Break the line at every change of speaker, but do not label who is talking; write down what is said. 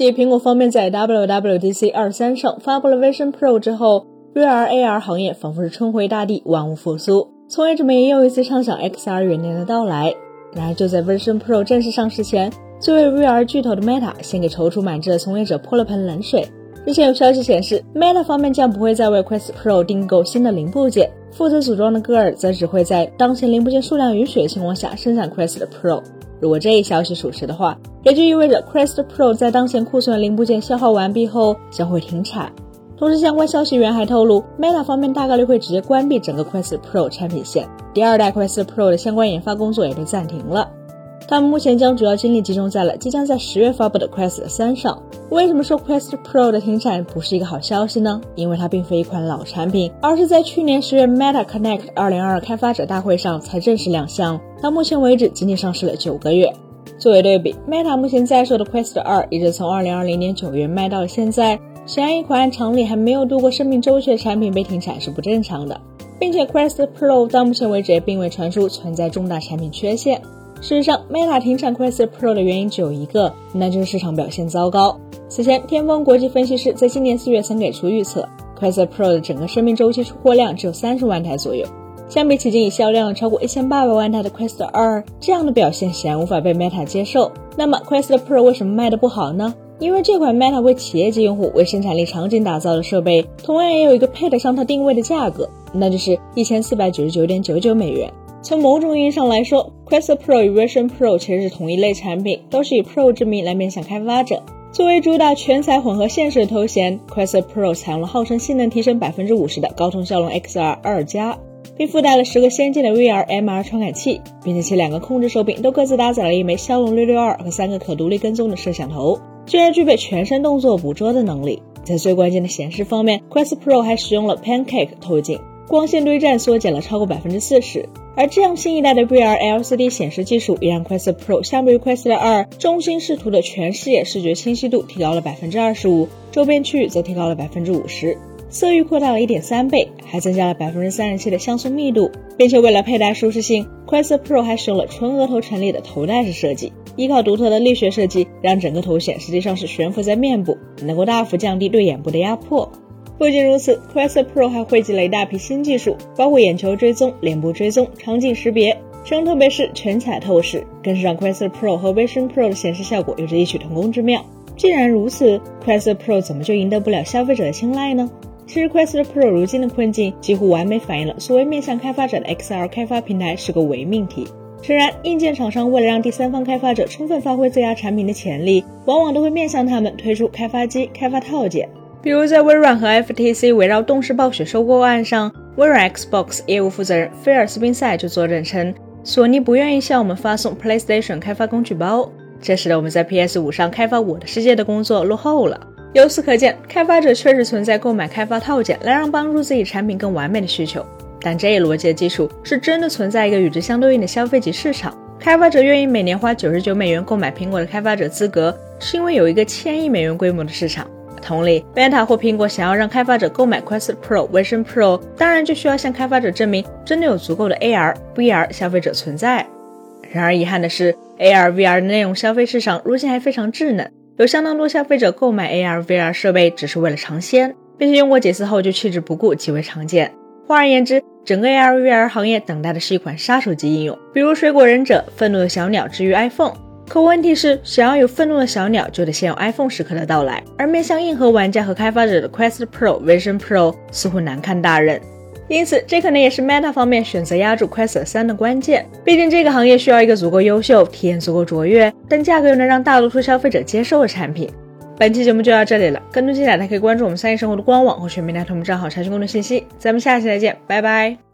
继苹果方面在 WWDC 二三上发布了 Vision Pro 之后，VR AR 行业仿佛是春回大地，万物复苏。从业者们也又一次畅想 XR 元年的到来。然而，就在 Vision Pro 正式上市前，作为 VR 巨头的 Meta 先给踌躇满志的从业者泼了盆冷水。日前有消息显示，Meta 方面将不会再为 Quest Pro 订购新的零部件，负责组装的戈尔则只会在当前零部件数量允许的情况下生产 Quest Pro。如果这一消息属实的话，也就意味着 Quest Pro 在当前库存零部件消耗完毕后将会停产。同时，相关消息源还透露，Meta 方面大概率会直接关闭整个 Quest Pro 产品线，第二代 Quest Pro 的相关研发工作也被暂停了。他们目前将主要精力集中在了即将在十月发布的 Quest 三上。为什么说 Quest Pro 的停产不是一个好消息呢？因为它并非一款老产品，而是在去年十月 Meta Connect 二零二开发者大会上才正式亮相。到目前为止，仅仅上市了九个月。作为对比，Meta 目前在售的 Quest 二一直从二零二零年九月卖到了现在，显然一款按常理还没有度过生命周期的产品被停产是不正常的，并且 Quest Pro 到目前为止也并未传出存在重大产品缺陷。事实上，Meta 停产 Quest Pro 的原因只有一个，那就是市场表现糟糕。此前，天风国际分析师在今年四月曾给出预测，Quest Pro 的整个生命周期出货量只有三十万台左右。相比起今已销量超过一千八百万台的 Quest 二，这样的表现显然无法被 Meta 接受。那么，Quest Pro 为什么卖的不好呢？因为这款 Meta 为企业级用户为生产力场景打造的设备，同样也有一个配得上它定位的价格，那就是一千四百九十九点九九美元。从某种意义上来说，Quest Pro 与 Vision Pro 其实是同一类产品，都是以 Pro 之名来面向开发者。作为主打全彩混合现实的头衔，Quest Pro 采用了号称性能提升百分之五十的高通骁龙 XR 二加，并附带了十个先进的 VR MR 传感器，并且其两个控制手柄都各自搭载了一枚骁龙六六二和三个可独立跟踪的摄像头，居然具备全身动作捕捉的能力。在最关键的显示方面，Quest Pro 还使用了 Pancake 透镜。光线对战缩减了超过百分之四十，而这样新一代的 VR LCD 显示技术也让 Quest Pro 相比于 Quest 二中心视图的全视野视觉清晰度提高了百分之二十五，周边区域则提高了百分之五十，色域扩大了一点三倍，还增加了百分之三十七的像素密度，并且为了佩戴舒适性，Quest Pro 还使用了纯额头成立的头戴式设计，依靠独特的力学设计，让整个头显实际上是悬浮在面部，能够大幅降低对眼部的压迫。不仅如此，Quest Pro 还汇集了一大批新技术，包括眼球追踪、脸部追踪、场景识别，其中特别是全彩透视，更是让 Quest Pro 和 Vision Pro 的显示效果有着异曲同工之妙。既然如此，Quest Pro 怎么就赢得不了消费者的青睐呢？其实，Quest Pro 如今的困境几乎完美反映了所谓面向开发者的 XR 开发平台是个伪命题。诚然，硬件厂商为了让第三方开发者充分发挥自家产品的潜力，往往都会面向他们推出开发机、开发套件。比如在微软和 FTC 围绕动视暴雪收购案上，微软 Xbox 业务负责人菲尔斯宾塞就作证称，索尼不愿意向我们发送 PlayStation 开发工具包，这使得我们在 PS5 上开发《我的世界》的工作落后了。由此可见，开发者确实存在购买开发套件来让帮助自己产品更完美的需求，但这一逻辑的基础是真的存在一个与之相对应的消费级市场，开发者愿意每年花九十九美元购买苹果的开发者资格，是因为有一个千亿美元规模的市场。同理，Meta 或苹果想要让开发者购买 Quest Pro、Vision Pro，当然就需要向开发者证明真的有足够的 AR、VR 消费者存在。然而遗憾的是，AR、VR 的内容消费市场如今还非常稚嫩，有相当多消费者购买 AR、VR 设备只是为了尝鲜，并且用过几次后就弃之不顾，极为常见。换而言之，整个 AR、VR 行业等待的是一款杀手级应用，比如水果忍者、愤怒的小鸟之于 iPhone。可问题是，想要有愤怒的小鸟，就得先有 iPhone 时刻的到来。而面向硬核玩家和开发者的 Quest Pro、Vision Pro 似乎难堪大任，因此这可能也是 Meta 方面选择压住 Quest 三的关键。毕竟这个行业需要一个足够优秀、体验足够卓越，但价格又能让大多数消费者接受的产品。本期节目就到这里了，更多精彩大家可以关注我们三亿生活的官网或全民大同账号查询更多信息。咱们下期再见，拜拜。